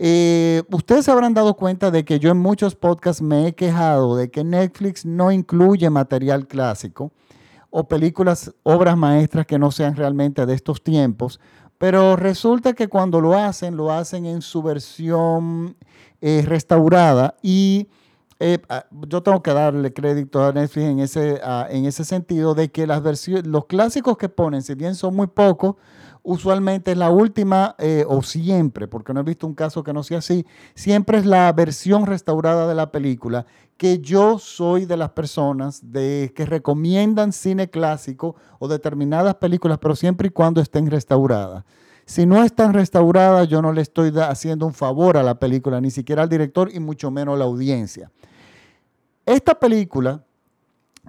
Eh, ustedes se habrán dado cuenta de que yo en muchos podcasts me he quejado de que Netflix no incluye material clásico o películas, obras maestras que no sean realmente de estos tiempos, pero resulta que cuando lo hacen, lo hacen en su versión eh, restaurada y eh, ah, yo tengo que darle crédito a Netflix en ese, ah, en ese sentido de que las los clásicos que ponen, si bien son muy pocos, usualmente es la última eh, o siempre, porque no he visto un caso que no sea así, siempre es la versión restaurada de la película, que yo soy de las personas de, que recomiendan cine clásico o determinadas películas, pero siempre y cuando estén restauradas. Si no están restauradas, yo no le estoy haciendo un favor a la película, ni siquiera al director y mucho menos a la audiencia. Esta película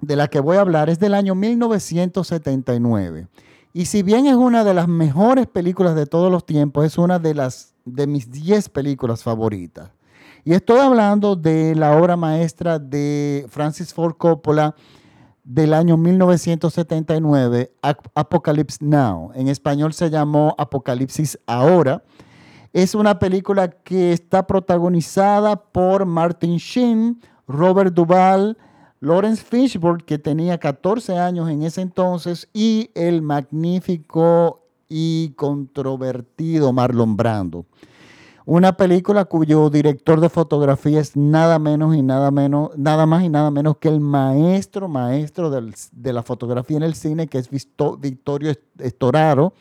de la que voy a hablar es del año 1979 y si bien es una de las mejores películas de todos los tiempos, es una de, las, de mis 10 películas favoritas. Y estoy hablando de la obra maestra de Francis Ford Coppola del año 1979, Apocalypse Now. En español se llamó Apocalipsis Ahora. Es una película que está protagonizada por Martin Sheen, Robert Duvall, Lawrence Fishburne, que tenía 14 años en ese entonces, y el magnífico y controvertido Marlon Brando. Una película cuyo director de fotografía es nada menos y nada menos, nada más y nada menos que el maestro, maestro de la fotografía en el cine, que es Vittorio Storaro,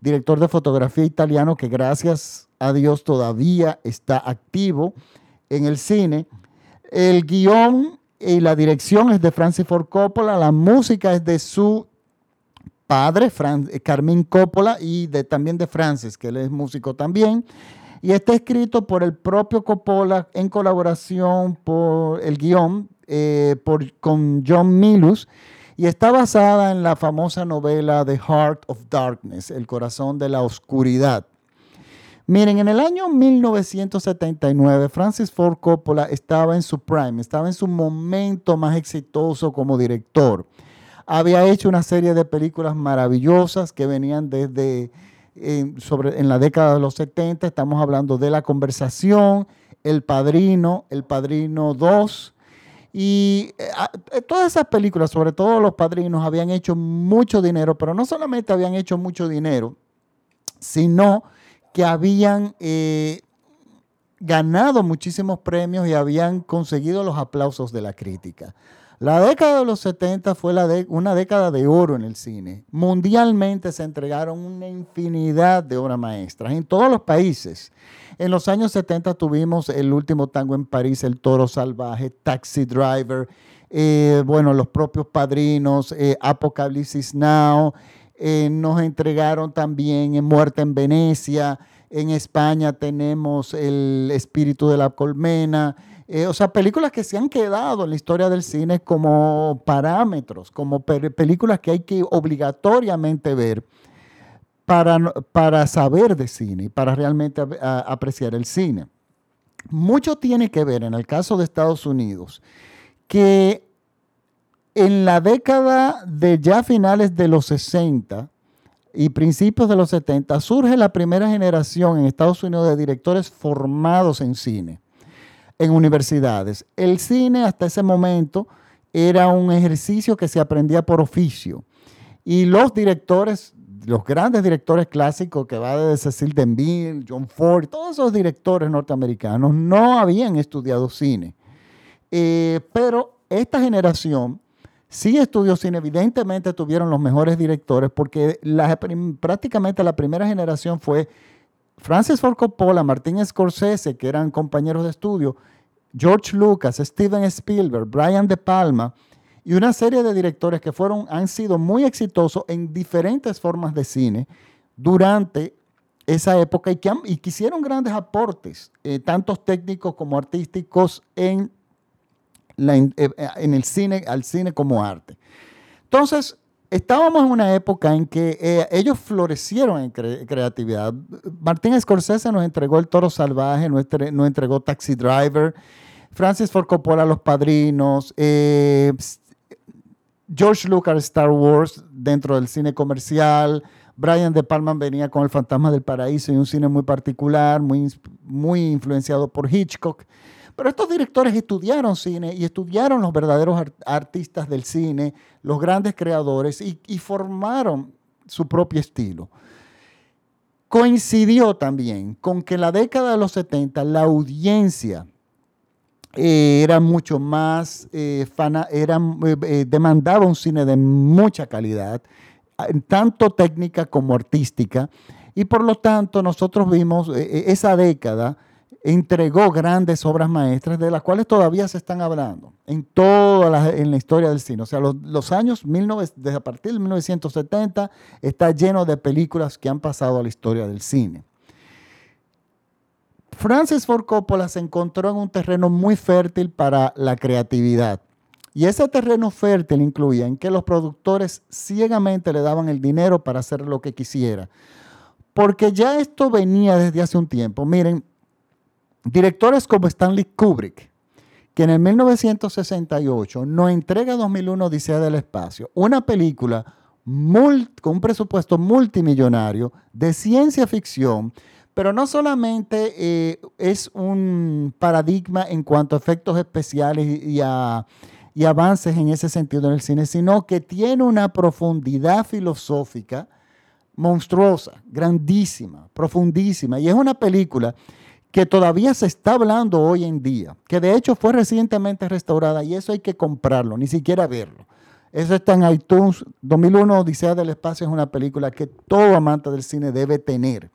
director de fotografía italiano que gracias a Dios todavía está activo en el cine. El guion y la dirección es de Francis Ford Coppola, la música es de su padre, eh, Carmín Coppola, y también de Francis, que él es músico también. Y está escrito por el propio Coppola en colaboración por el guion eh, por, con John Milus y está basada en la famosa novela The Heart of Darkness, El corazón de la oscuridad. Miren, en el año 1979, Francis Ford Coppola estaba en su prime, estaba en su momento más exitoso como director. Había hecho una serie de películas maravillosas que venían desde sobre, en la década de los 70. Estamos hablando de La Conversación, El Padrino, El Padrino 2. Y eh, eh, todas esas películas, sobre todo Los Padrinos, habían hecho mucho dinero, pero no solamente habían hecho mucho dinero, sino que habían eh, ganado muchísimos premios y habían conseguido los aplausos de la crítica. La década de los 70 fue una década de oro en el cine. Mundialmente se entregaron una infinidad de obras maestras en todos los países. En los años 70 tuvimos El último tango en París, El toro salvaje, Taxi Driver, eh, bueno, los propios padrinos, eh, Apocalipsis Now, eh, nos entregaron también en Muerte en Venecia. En España tenemos El Espíritu de la Colmena. Eh, o sea, películas que se han quedado en la historia del cine como parámetros, como películas que hay que obligatoriamente ver para, para saber de cine y para realmente apreciar el cine. Mucho tiene que ver en el caso de Estados Unidos que en la década de ya finales de los 60 y principios de los 70 surge la primera generación en Estados Unidos de directores formados en cine, en universidades. El cine hasta ese momento era un ejercicio que se aprendía por oficio. Y los directores, los grandes directores clásicos que va desde Cecil DeMille, John Ford, todos esos directores norteamericanos no habían estudiado cine. Eh, pero esta generación Sí estudió cine, evidentemente tuvieron los mejores directores porque prácticamente la primera generación fue Francis Ford Coppola, Martin Scorsese, que eran compañeros de estudio, George Lucas, Steven Spielberg, Brian De Palma y una serie de directores que fueron, han sido muy exitosos en diferentes formas de cine durante esa época y que, hicieron grandes aportes, eh, tantos técnicos como artísticos, en en el cine, al cine como arte. Entonces, estábamos en una época en que ellos florecieron en creatividad. Martín Scorsese nos entregó El Toro Salvaje, nos, entregó Taxi Driver, Francis Ford Coppola Los Padrinos, George Lucas Star Wars dentro del cine comercial, Brian De Palma venía con El Fantasma del Paraíso y un cine muy particular, muy, muy influenciado por Hitchcock. Pero estos directores estudiaron cine y estudiaron los verdaderos artistas del cine, los grandes creadores, y, formaron su propio estilo. Coincidió también con que en la década de los 70 la audiencia eh, era mucho más, eh, eh, demandaba un cine de mucha calidad tanto técnica como artística, y por lo tanto nosotros vimos eh, eh, esa década entregó grandes obras maestras de las cuales todavía se están hablando en toda la, en la historia del cine. O sea, los, años, 19, desde a partir de 1970, está lleno de películas que han pasado a la historia del cine. Francis Ford Coppola se encontró en un terreno muy fértil para la creatividad. Y ese terreno fértil incluía en que los productores ciegamente le daban el dinero para hacer lo que quisiera. Porque ya esto venía desde hace un tiempo. Miren, directores como Stanley Kubrick, que en el 1968 nos entrega 2001 Odisea del Espacio, una película con un presupuesto multimillonario de ciencia ficción, pero no solamente eh, es un paradigma en cuanto a efectos especiales y avances en ese sentido en el cine, sino que tiene una profundidad filosófica monstruosa, grandísima, profundísima. Y es una película que todavía se está hablando hoy en día, que de hecho fue recientemente restaurada y eso hay que comprarlo, ni siquiera verlo. Eso está en iTunes. 2001 Odisea del Espacio es una película que todo amante del cine debe tener.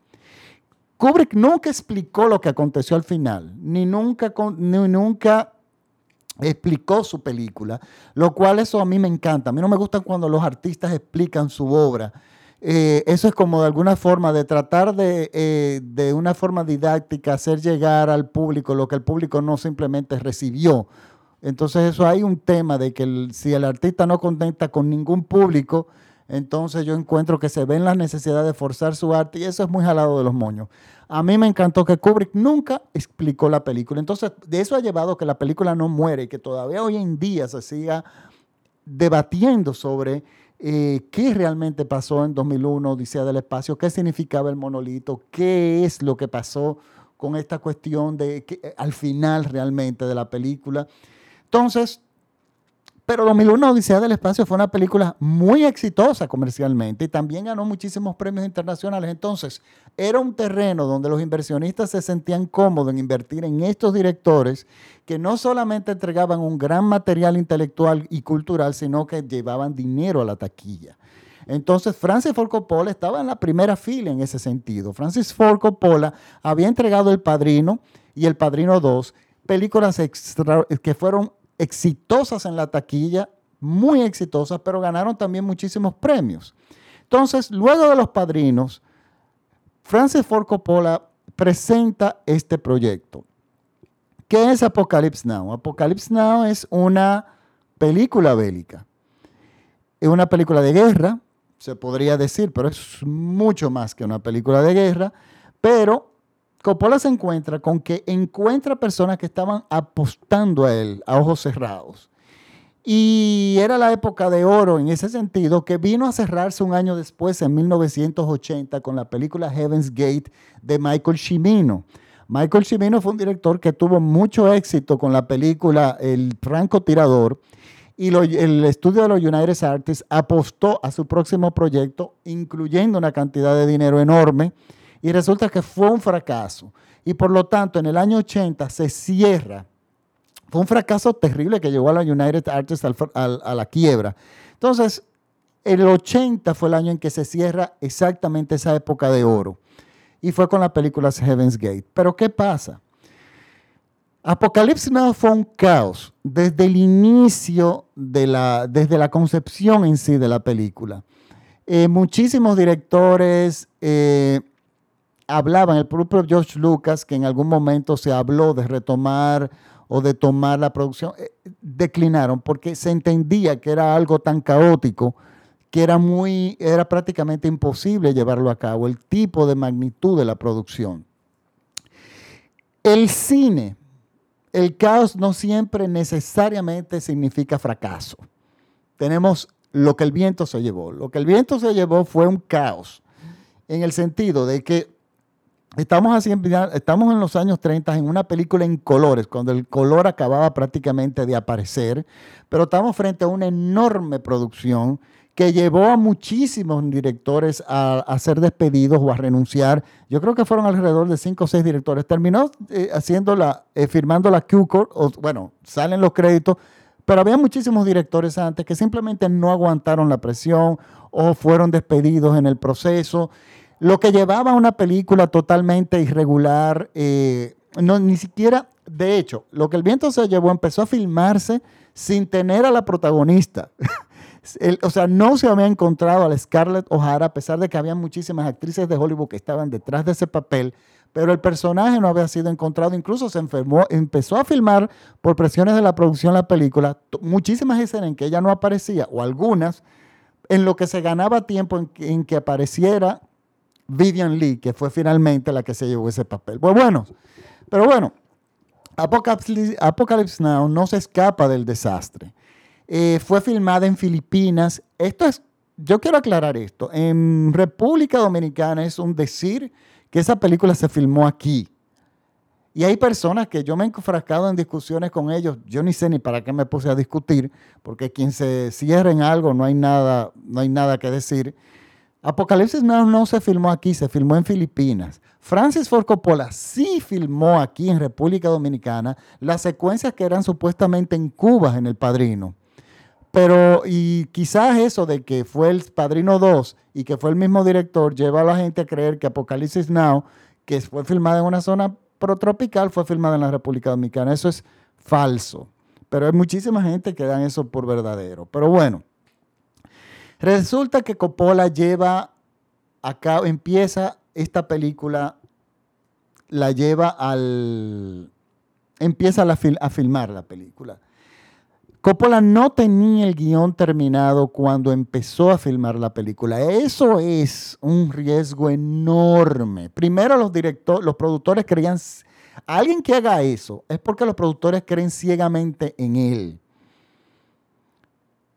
Kubrick nunca explicó lo que aconteció al final, ni nunca, ni nunca explicó su película, lo cual eso a mí me encanta. A mí no me gusta cuando los artistas explican su obra. Eh, eso es como de alguna forma de tratar de, eh, de una forma didáctica hacer llegar al público lo que el público no simplemente recibió. Entonces eso hay un tema de que si el artista no contenta con ningún público, entonces yo encuentro que se ven las necesidades de forzar su arte y eso es muy jalado de los moños. A mí me encantó que Kubrick nunca explicó la película. Entonces, de eso ha llevado que la película no muere y que todavía hoy en día se siga debatiendo sobre eh, qué realmente pasó en 2001, Odisea del Espacio, qué significaba el monolito, qué es lo que pasó con esta cuestión de que, eh, al final realmente de la película. Entonces, pero 2001 Odisea del Espacio fue una película muy exitosa comercialmente y también ganó muchísimos premios internacionales. Entonces, era un terreno donde los inversionistas se sentían cómodos en invertir en estos directores que no solamente entregaban un gran material intelectual y cultural, sino que llevaban dinero a la taquilla. Entonces, Francis Ford Coppola estaba en la primera fila en ese sentido. Francis Ford Coppola había entregado El Padrino y El Padrino 2, películas que fueron exitosas en la taquilla, muy exitosas, pero ganaron también muchísimos premios. Entonces, luego de Los Padrinos, Francis Ford Coppola presenta este proyecto. ¿Qué es Apocalypse Now? Apocalypse Now es una película bélica. Es una película de guerra, se podría decir, pero es mucho más que una película de guerra, pero Coppola se encuentra con que encuentra personas que estaban apostando a él a ojos cerrados. Y era la época de oro en ese sentido, que vino a cerrarse un año después, en 1980, con la película Heaven's Gate de Michael Cimino. Michael Cimino fue un director que tuvo mucho éxito con la película El francotirador y el estudio de los United Artists apostó a su próximo proyecto, incluyendo una cantidad de dinero enorme y resulta que fue un fracaso. Y por lo tanto, en el año 80 se cierra. Fue un fracaso terrible que llevó a la United Artists a la quiebra. Entonces, el 80 fue el año en que se cierra exactamente esa época de oro. Y fue con la película Heaven's Gate. Pero ¿qué pasa? Apocalipsis Now fue un caos desde el inicio de la, desde la concepción en sí de la película. Eh, muchísimos directores eh, hablaban, el propio George Lucas, que en algún momento se habló de retomar o de tomar la producción, eh, declinaron porque se entendía que era algo tan caótico que era muy, era prácticamente imposible llevarlo a cabo, el tipo de magnitud de la producción. El cine, el caos no siempre necesariamente significa fracaso. Tenemos lo que el viento se llevó. Lo que el viento se llevó fue un caos, en el sentido de que estamos, así, estamos en los años 30 en una película en colores, cuando el color acababa prácticamente de aparecer, pero estamos frente a una enorme producción que llevó a muchísimos directores a, ser despedidos o a renunciar. Yo creo que fueron alrededor de cinco o seis directores. Terminó eh, eh, firmando la q bueno, salen los créditos, pero había muchísimos directores antes que simplemente no aguantaron la presión o fueron despedidos en el proceso. Lo que llevaba a una película totalmente irregular, eh, no, ni siquiera, de hecho, lo que el viento se llevó empezó a filmarse sin tener a la protagonista. o sea, no se había encontrado a la Scarlett O'Hara, a pesar de que había muchísimas actrices de Hollywood que estaban detrás de ese papel, pero el personaje no había sido encontrado. Incluso se enfermó, empezó a filmar por presiones de la producción la película, muchísimas escenas en que ella no aparecía, o algunas, en lo que se ganaba tiempo en que, apareciera Vivian Lee, que fue finalmente la que se llevó ese papel. Pues bueno, pero bueno, Apocalypse Now no se escapa del desastre. Eh, fue filmada en Filipinas. Esto es, yo quiero aclarar esto. En República Dominicana es un decir que esa película se filmó aquí. Y hay personas que yo me he enfrascado en discusiones con ellos. Yo ni sé ni para qué me puse a discutir, porque quien se cierra en algo no hay nada, no hay nada que decir. Apocalipsis no, no se filmó aquí, se filmó en Filipinas. Francis Ford Coppola sí filmó aquí en República Dominicana las secuencias que eran supuestamente en Cuba en El Padrino. Pero, y quizás eso de que fue el Padrino 2 y que fue el mismo director, lleva a la gente a creer que Apocalipsis Now, que fue filmada en una zona tropical, fue filmada en la República Dominicana. Eso es falso. Pero hay muchísima gente que dan eso por verdadero. Pero bueno, resulta que Coppola lleva acá, empieza esta película, la lleva al, empieza a filmar la película. Coppola no tenía el guion terminado cuando empezó a filmar la película. Eso es un riesgo enorme. Primero los directores, los productores creían, alguien que haga eso es porque los productores creen ciegamente en él.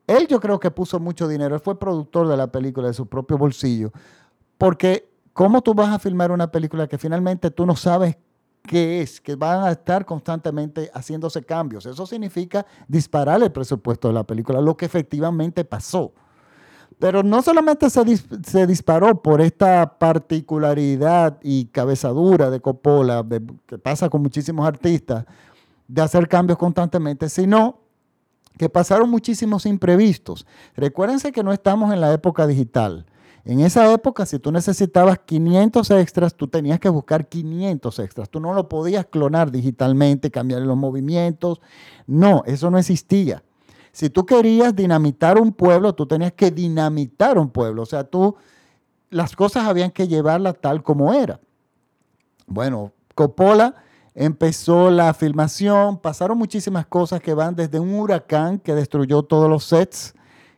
Él yo creo que puso mucho dinero, él fue productor de la película de su propio bolsillo, porque ¿cómo tú vas a filmar una película que finalmente tú no sabes ¿Qué es? Que van a estar constantemente haciéndose cambios. Eso significa disparar el presupuesto de la película, lo que efectivamente pasó. Pero no solamente se, disparó por esta particularidad y cabezadura de Coppola, que pasa con muchísimos artistas, de hacer cambios constantemente, sino que pasaron muchísimos imprevistos. Recuérdense que no estamos en la época digital. En esa época, si tú necesitabas 500 extras, tú tenías que buscar 500 extras. Tú no lo podías clonar digitalmente, cambiar los movimientos. No, eso no existía. Si tú querías dinamitar un pueblo, tú tenías que dinamitar un pueblo. O sea, tú, las cosas habían que llevarlas tal como era. Bueno, Coppola empezó la filmación, pasaron muchísimas cosas que van desde un huracán que destruyó todos los sets,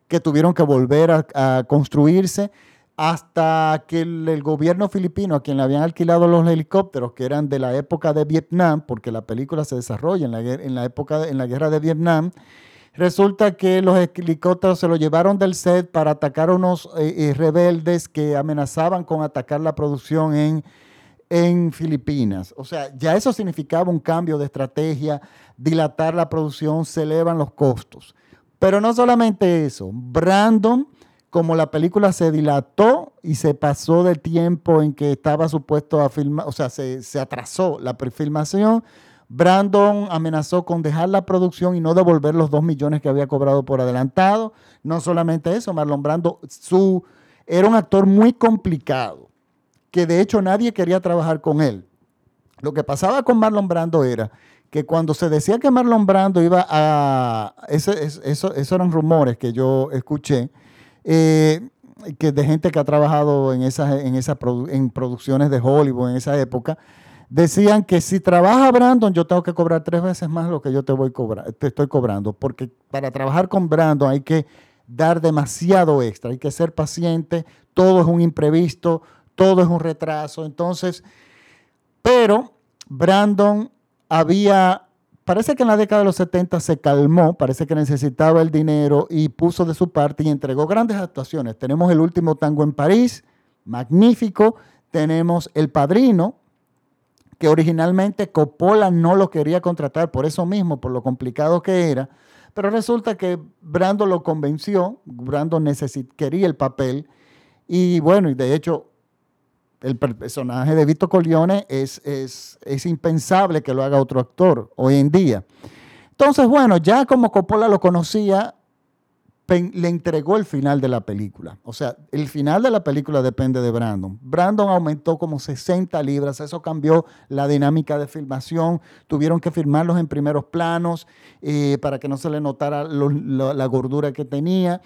que tuvieron que volver a, construirse hasta que el, gobierno filipino, a quien le habían alquilado los helicópteros, que eran de la época de Vietnam, porque la película se desarrolla en la, en la época en la guerra de Vietnam, resulta que los helicópteros se lo llevaron del set para atacar a unos eh, eh, rebeldes que amenazaban con atacar la producción en, en Filipinas. O sea, ya eso significaba un cambio de estrategia, dilatar la producción, se elevan los costos. Pero no solamente eso, Brandon como la película se dilató y se pasó del tiempo en que estaba supuesto a filmar, o sea, se, atrasó la prefilmación, Brandon amenazó con dejar la producción y no devolver los dos millones que había cobrado por adelantado. No solamente eso, Marlon Brando su, era un actor muy complicado, que de hecho nadie quería trabajar con él. Lo que pasaba con Marlon Brando era que cuando se decía que Marlon Brando iba a... Eso, eso, eran rumores que yo escuché eh, que de gente que ha trabajado en esas, en, esas producciones de Hollywood en esa época, decían que si trabaja Brandon, yo tengo que cobrar tres veces más lo que yo te, voy cobrar, te estoy cobrando, porque para trabajar con Brandon hay que dar demasiado extra, hay que ser paciente, todo es un imprevisto, todo es un retraso. Entonces, pero Brandon había, parece que en la década de los 70 se calmó, parece que necesitaba el dinero y puso de su parte y entregó grandes actuaciones. Tenemos el último tango en París, magnífico. Tenemos El Padrino, que originalmente Coppola no lo quería contratar por eso mismo, por lo complicado que era. Pero resulta que Brando lo convenció, Brando quería el papel. Y bueno, y de hecho, el personaje de Vito Corleone es, es, es impensable que lo haga otro actor hoy en día. Entonces, bueno, ya como Coppola lo conocía, le entregó el final de la película. O sea, el final de la película depende de Brandon. Brandon aumentó como 60 libras, eso cambió la dinámica de filmación. Tuvieron que filmarlos en primeros planos eh, para que no se le notara la, gordura que tenía.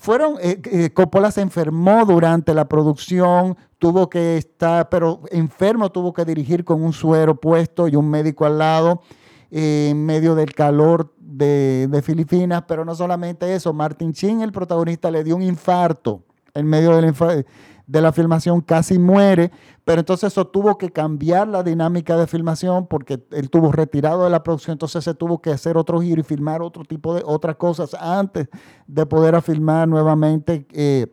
Fueron, eh, eh, Coppola se enfermó durante la producción, tuvo que estar, pero enfermo, tuvo que dirigir con un suero puesto y un médico al lado en medio del calor de, Filipinas, pero no solamente eso, Martin Chin, el protagonista, le dio un infarto en medio de la, de la filmación, casi muere, pero entonces eso tuvo que cambiar la dinámica de filmación porque él tuvo retirado de la producción, entonces se tuvo que hacer otro giro y filmar otro tipo de otras cosas antes de poder filmar nuevamente eh,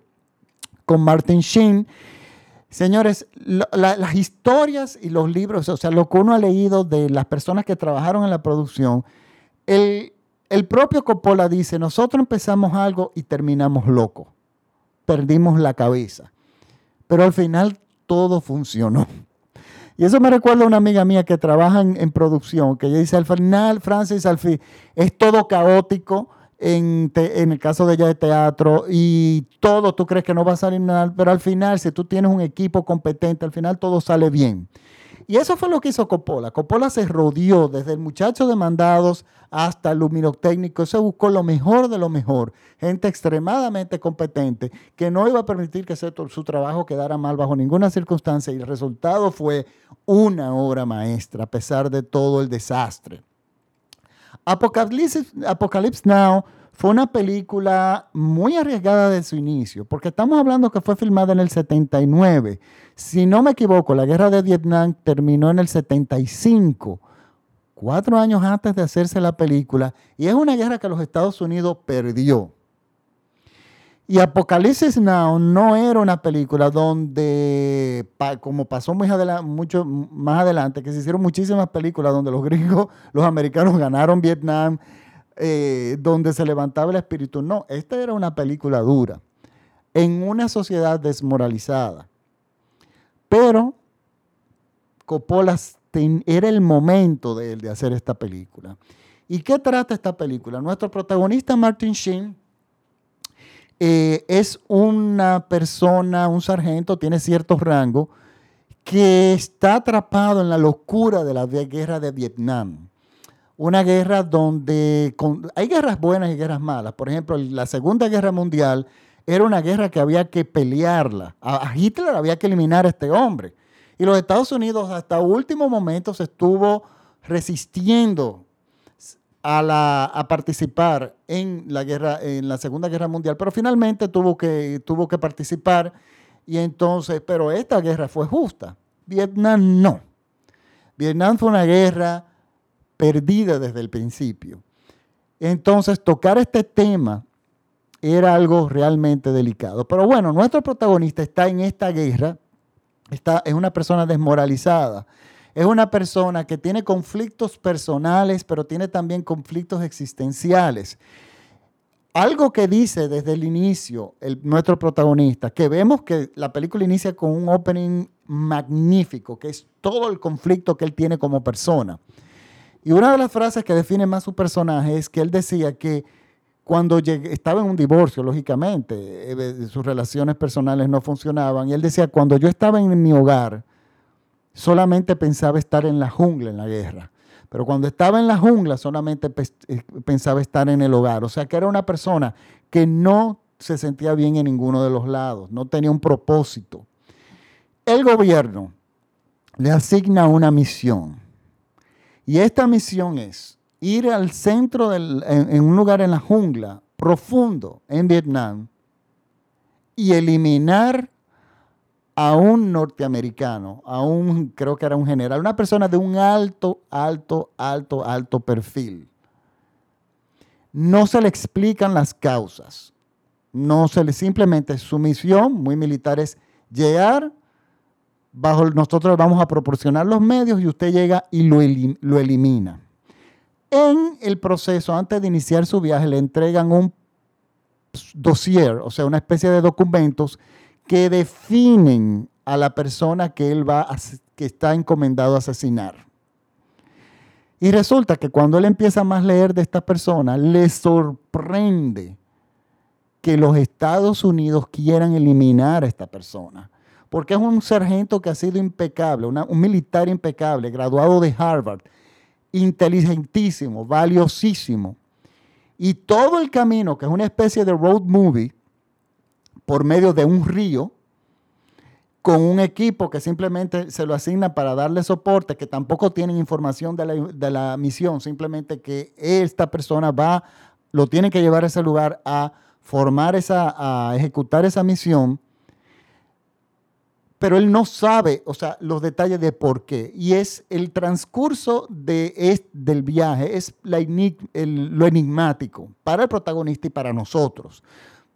con Martin Sheen. Señores, las historias y los libros, o sea, lo que uno ha leído de las personas que trabajaron en la producción, el, propio Coppola dice, nosotros empezamos algo y terminamos loco. Perdimos la cabeza. Pero al final todo funcionó. Y eso me recuerda a una amiga mía que trabaja en, producción, que ella dice, al final, Francis, al fin, es todo caótico en, en, el caso de ella de teatro y todo, tú crees que no va a salir nada, pero al final, si tú tienes un equipo competente, al final todo sale bien. Y eso fue lo que hizo Coppola. Coppola se rodeó desde el muchacho de mandados hasta el luminotécnico. Se buscó lo mejor de lo mejor. Gente extremadamente competente que no iba a permitir que su trabajo quedara mal bajo ninguna circunstancia. Y el resultado fue una obra maestra a pesar de todo el desastre. Apocalypse Now fue una película muy arriesgada de su inicio, porque estamos hablando que fue filmada en el 79. Si no me equivoco, la guerra de Vietnam terminó en el 75, cuatro años antes de hacerse la película, y es una guerra que los Estados Unidos perdió. Y Apocalipsis Now no era una película donde, como pasó mucho más adelante, que se hicieron muchísimas películas donde los gringos, los americanos ganaron Vietnam, eh, donde se levantaba el espíritu. No, esta era una película dura, en una sociedad desmoralizada. Pero Coppola era el momento de él de hacer esta película. ¿Y qué trata esta película? Nuestro protagonista Martin Sheen eh, es una persona, un sargento, tiene cierto rango, que está atrapado en la locura de la guerra de Vietnam una guerra donde hay guerras buenas y guerras malas. Por ejemplo, la Segunda Guerra Mundial era una guerra que había que pelearla. A, Hitler había que eliminar a este hombre. Y los Estados Unidos hasta último momento se estuvo resistiendo a, a, participar en la, guerra, en la Segunda Guerra Mundial, pero finalmente tuvo que, tuvo que participar. Y entonces, pero esta guerra fue justa. Vietnam no. Vietnam fue una guerra perdida desde el principio. Entonces, tocar este tema era algo realmente delicado. Pero bueno, nuestro protagonista está en esta guerra, está, es una persona desmoralizada, es una persona que tiene conflictos personales, pero tiene también conflictos existenciales. Algo que dice desde el inicio nuestro protagonista, que vemos que la película inicia con un opening magnífico, que es todo el conflicto que él tiene como persona. Y una de las frases que define más su personaje es que él decía que cuando estaba en un divorcio, lógicamente, eh, sus relaciones personales no funcionaban, y él decía, cuando yo estaba en mi hogar, solamente pensaba estar en la jungla, en la guerra. Pero cuando estaba en la jungla, solamente eh, pensaba estar en el hogar. O sea, que era una persona que no se sentía bien en ninguno de los lados, no tenía un propósito. El gobierno le asigna una misión. Y esta misión es ir al centro, del, en, un lugar en la jungla profundo en Vietnam y eliminar a un norteamericano, a un, creo que era un general, una persona de un alto, alto, alto, alto perfil. No se le explican las causas. No se le simplemente su misión, muy militar, es llegar bajo nosotros vamos a proporcionar los medios y usted llega y lo, lo elimina. En el proceso, antes de iniciar su viaje, le entregan un dossier, o sea, una especie de documentos que definen a la persona que él va que está encomendado a asesinar. Y resulta que cuando él empieza a más leer de esta persona, le sorprende que los Estados Unidos quieran eliminar a esta persona porque es un sargento que ha sido impecable, un militar impecable, graduado de Harvard, inteligentísimo, valiosísimo. Y todo el camino, que es una especie de road movie, por medio de un río, con un equipo que simplemente se lo asigna para darle soporte, que tampoco tienen información de la, de la misión, simplemente que esta persona va, lo tiene que llevar a ese lugar a formar esa, a ejecutar esa misión pero él no sabe, o sea, los detalles de por qué. Y es el transcurso de, del viaje, es lo enigmático para el protagonista y para nosotros.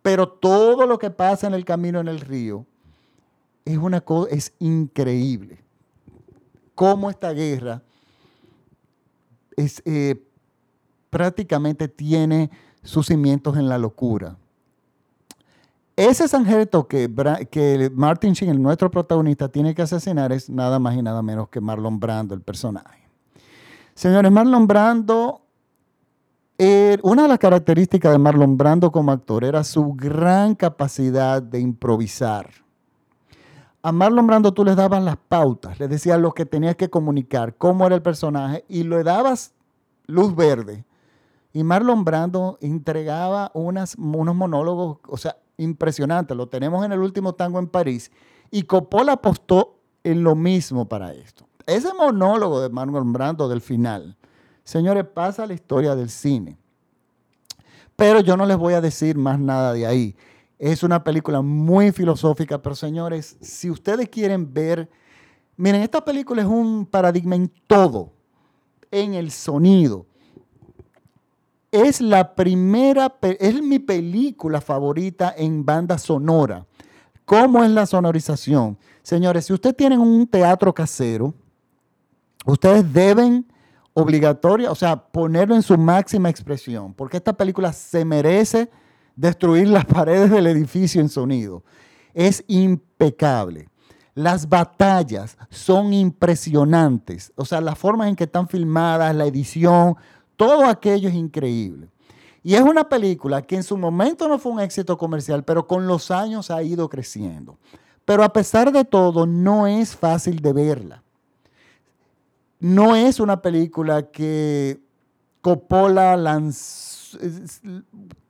Pero todo lo que pasa en el camino en el río es una cosa, es increíble. Cómo esta guerra es, eh, prácticamente tiene sus cimientos en la locura. Ese sargento que, Martin Sheen, nuestro protagonista, tiene que asesinar es nada más y nada menos que Marlon Brando, el personaje. Señores, Marlon Brando, er, una de las características de Marlon Brando como actor era su gran capacidad de improvisar. A Marlon Brando tú le dabas las pautas, le decías lo que tenías que comunicar, cómo era el personaje y le dabas luz verde. Y Marlon Brando entregaba unas, unos monólogos, o sea, impresionante. Lo tenemos en el último tango en París. Y Coppola apostó en lo mismo para esto. Ese monólogo de Manuel Brando del final, señores, pasa la historia del cine. Pero yo no les voy a decir más nada de ahí. Es una película muy filosófica, pero señores, si ustedes quieren ver, miren, esta película es un paradigma en todo, en el sonido, es la primera, es mi película favorita en banda sonora. ¿Cómo es la sonorización? Señores, si ustedes tienen un teatro casero, ustedes deben obligatoria, o sea, ponerlo en su máxima expresión, porque esta película se merece destruir las paredes del edificio en sonido. Es impecable. Las batallas son impresionantes, o sea, la forma en que están filmadas, la edición, todo aquello es increíble. Y es una película que en su momento no fue un éxito comercial, pero con los años ha ido creciendo. Pero a pesar de todo, no es fácil de verla. No es una película que Coppola lanzó,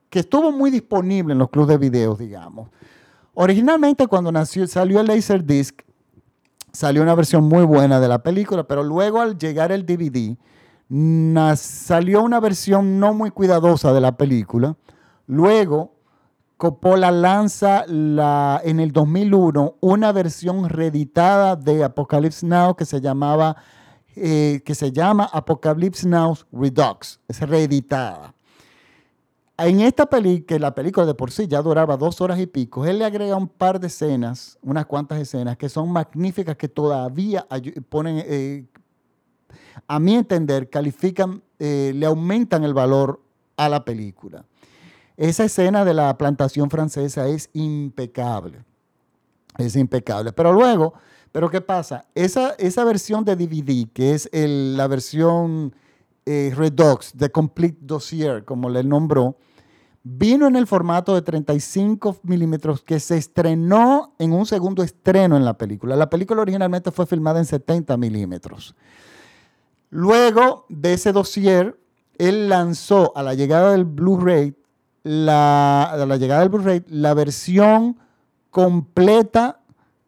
que estuvo muy disponible en los clubes de videos, digamos. Originalmente cuando nació, salió el Laserdisc, salió una versión muy buena de la película, pero luego al llegar el DVD, salió una versión no muy cuidadosa de la película. Luego, Coppola lanza la, en el 2001 una versión reeditada de Apocalypse Now que se llamaba eh, que se llama Apocalypse Now Redux, es reeditada. En esta película, que la película de por sí ya duraba dos horas y pico, él le agrega un par de escenas, unas cuantas escenas que son magníficas, que todavía ponen, eh, a mi entender, califican, eh, le aumentan el valor a la película. Esa escena de la plantación francesa es impecable. Es impecable. Pero luego, ¿pero qué pasa? Esa, esa versión de DVD, que es la versión eh, Redux, The Complete Dossier, como le nombró, vino en el formato de 35 milímetros que se estrenó en un segundo estreno en la película. La película originalmente fue filmada en 70 milímetros. Luego de ese dossier, él lanzó a la llegada del Blu-ray, la, a la llegada del Blu-ray, la versión completa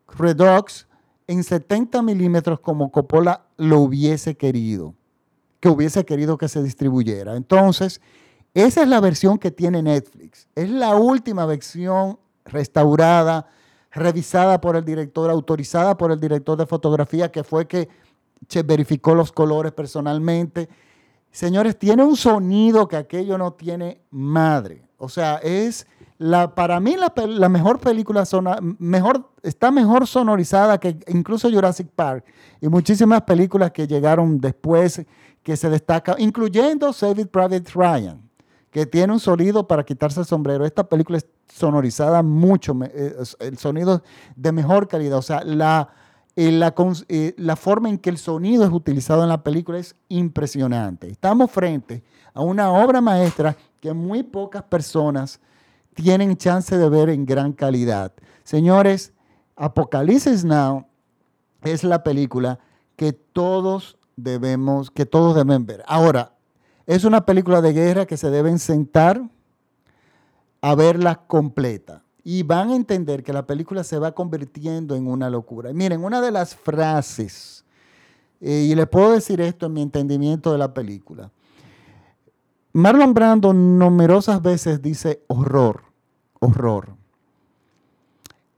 Redux en 70 milímetros como Coppola lo hubiese querido, que hubiese querido que se distribuyera. Entonces, esa es la versión que tiene Netflix. Es la última versión restaurada, revisada por el director, autorizada por el director de fotografía, que fue que verificó los colores personalmente. Señores, tiene un sonido que aquello no tiene madre. O sea, es la, para mí la, mejor película, mejor, está mejor sonorizada que incluso Jurassic Park y muchísimas películas que llegaron después que se destacan, incluyendo Saving Private Ryan, que tiene un sonido para quitarse el sombrero. Esta película es sonorizada mucho, eh, el sonido de mejor calidad. O sea, la, eh, la, eh, la forma en que el sonido es utilizado en la película es impresionante. Estamos frente a una obra maestra que muy pocas personas tienen chance de ver en gran calidad. Señores, Apocalipsis Now es la película que todos debemos, que todos deben ver. Ahora, es una película de guerra que se deben sentar a verla completa. Y van a entender que la película se va convirtiendo en una locura. miren, una de las frases, eh, y les puedo decir esto en mi entendimiento de la película, Marlon Brando numerosas veces dice horror, horror.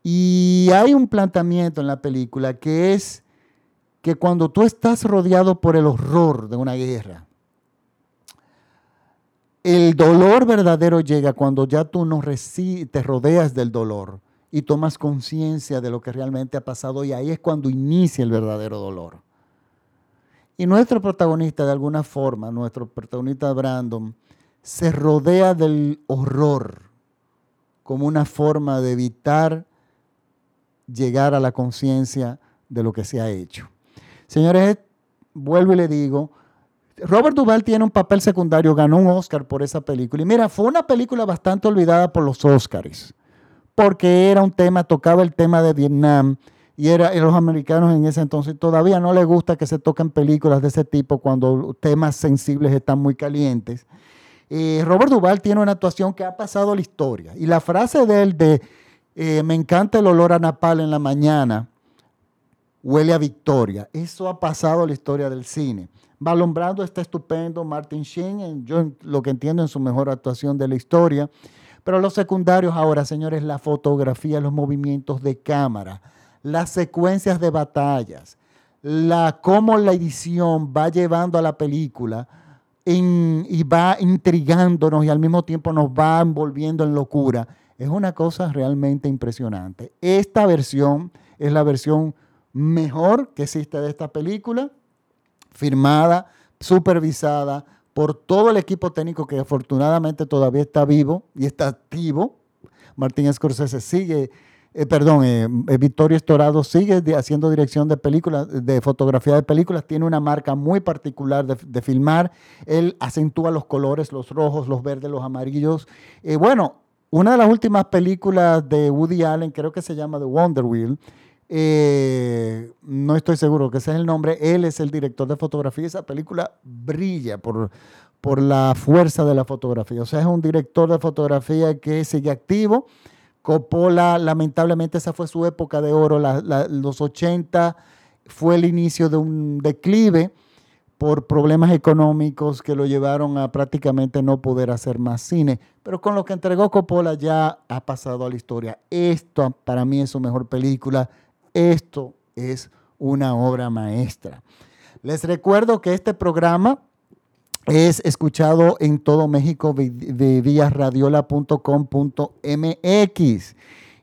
Y hay un planteamiento en la película que es que cuando tú estás rodeado por el horror de una guerra, el dolor verdadero llega cuando ya tú no te rodeas del dolor y tomas conciencia de lo que realmente ha pasado y ahí es cuando inicia el verdadero dolor. Y nuestro protagonista, de alguna forma, nuestro protagonista Brandon, se rodea del horror como una forma de evitar llegar a la conciencia de lo que se ha hecho. Señores, vuelvo y le digo, Robert Duvall tiene un papel secundario, ganó un Oscar por esa película. Y mira, fue una película bastante olvidada por los Oscars, porque era un tema, tocaba el tema de Vietnam y era los americanos en ese entonces todavía no les gusta que se toquen películas de ese tipo cuando temas sensibles están muy calientes. Eh, Robert Duvall tiene una actuación que ha pasado la historia y la frase de él de eh, me encanta el olor a napal en la mañana huele a victoria. Eso ha pasado a la historia del cine. Balombrando está estupendo, Martin Sheen, yo lo que entiendo en su mejor actuación de la historia. Pero los secundarios ahora, señores, la fotografía, los movimientos de cámara, las secuencias de batallas, la, cómo la edición va llevando a la película y va intrigándonos y al mismo tiempo nos va envolviendo en locura. Es una cosa realmente impresionante. Esta versión es la versión mejor que existe de esta película, firmada, supervisada por todo el equipo técnico que afortunadamente todavía está vivo y está activo. Martín Scorsese sigue eh, perdón, eh, eh, Victorio Estorado sigue haciendo dirección de películas, de fotografía de películas, tiene una marca muy particular de, filmar, él acentúa los colores, los rojos, los verdes, los amarillos. bueno, una de las últimas películas de Woody Allen, creo que se llama The Wonder Wheel, no estoy seguro que ese es el nombre, él es el director de fotografía, esa película brilla por, por la fuerza de la fotografía, o sea, es un director de fotografía que sigue activo Coppola, lamentablemente esa fue su época de oro, los 80 fue el inicio de un declive por problemas económicos que lo llevaron a prácticamente no poder hacer más cine. Pero con lo que entregó Coppola ya ha pasado a la historia. Esto para mí es su mejor película. Esto es una obra maestra. Les recuerdo que este programa es escuchado en todo México vía radiola.com.mx.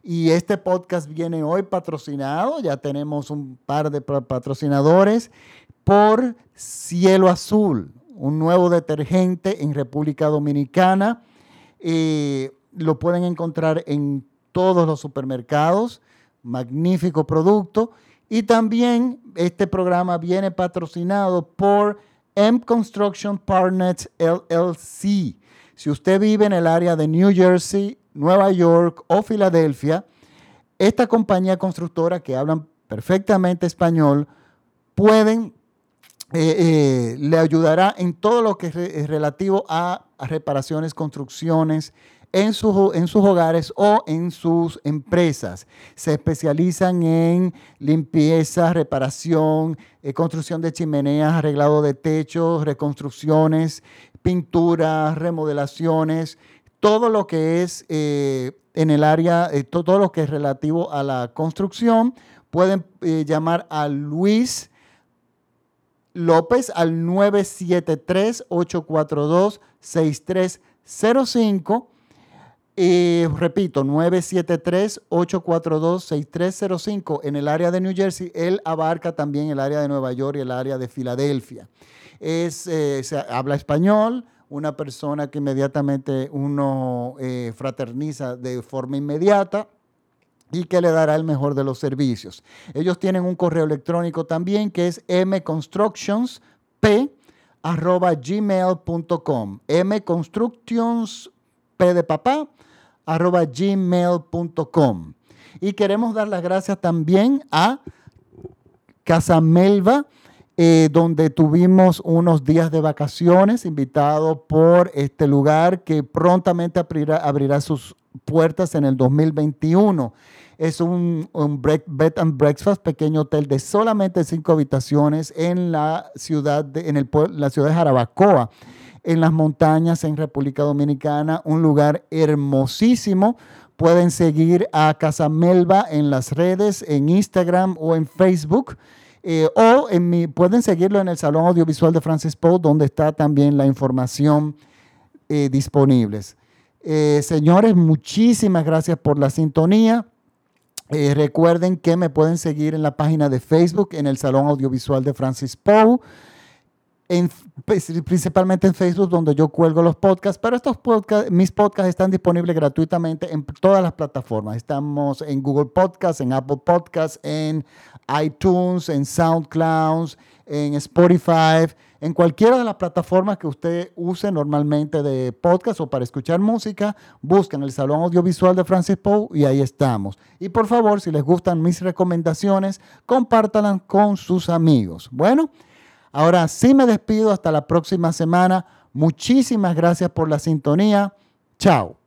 Y este podcast viene hoy patrocinado, ya tenemos un par de patrocinadores, por Cielo Azul, un nuevo detergente en República Dominicana. Eh, lo pueden encontrar en todos los supermercados, magnífico producto. Y también este programa viene patrocinado por M Construction Partners LLC. Si usted vive en el área de New Jersey, Nueva York o Filadelfia, esta compañía constructora que hablan perfectamente español pueden eh, eh, le ayudará en todo lo que es relativo a, reparaciones, construcciones en, sus, en sus hogares o en sus empresas. Se especializan en limpieza, reparación, eh, construcción de chimeneas, arreglado de techos, reconstrucciones, pinturas, remodelaciones, todo lo que es eh, en el área, eh, todo lo que es relativo a la construcción. Pueden llamar a Luis López al 973-842-6305 y repito, 973-842-6305 en el área de New Jersey. Él abarca también el área de Nueva York y el área de Filadelfia. Es, eh, se habla español, una persona que inmediatamente uno eh, fraterniza de forma inmediata y que le dará el mejor de los servicios. Ellos tienen un correo electrónico también que es mconstructionsp arroba gmail.com mconstructions de papá arroba gmail.com. Y queremos dar las gracias también a Casa Melva, eh, donde tuvimos unos días de vacaciones, invitado por este lugar que prontamente abrirá, sus puertas en el 2021. Es un, bed and breakfast, pequeño hotel de solamente cinco habitaciones en la ciudad de, en el, la ciudad de Jarabacoa en las montañas en República Dominicana, un lugar hermosísimo. Pueden seguir a Casa Melba en las redes, en Instagram o en Facebook. Eh, o en pueden seguirlo en el Salón Audiovisual de Francis Poe, donde está también la información eh, disponible. Eh, señores, muchísimas gracias por la sintonía. recuerden que me pueden seguir en la página de Facebook, en el Salón Audiovisual de Francis Poe principalmente en Facebook, donde yo cuelgo los podcasts, pero estos podcasts, mis podcasts están disponibles gratuitamente en todas las plataformas. Estamos en Google Podcasts, en Apple Podcasts, en iTunes, en SoundCloud, en Spotify, en cualquiera de las plataformas que usted use normalmente de podcast o para escuchar música, buscan el Salón Audiovisual de Francis Poe y ahí estamos. Y por favor, si les gustan mis recomendaciones, compártanlas con sus amigos. Bueno. Ahora sí me despido hasta la próxima semana. Muchísimas gracias por la sintonía. Chao.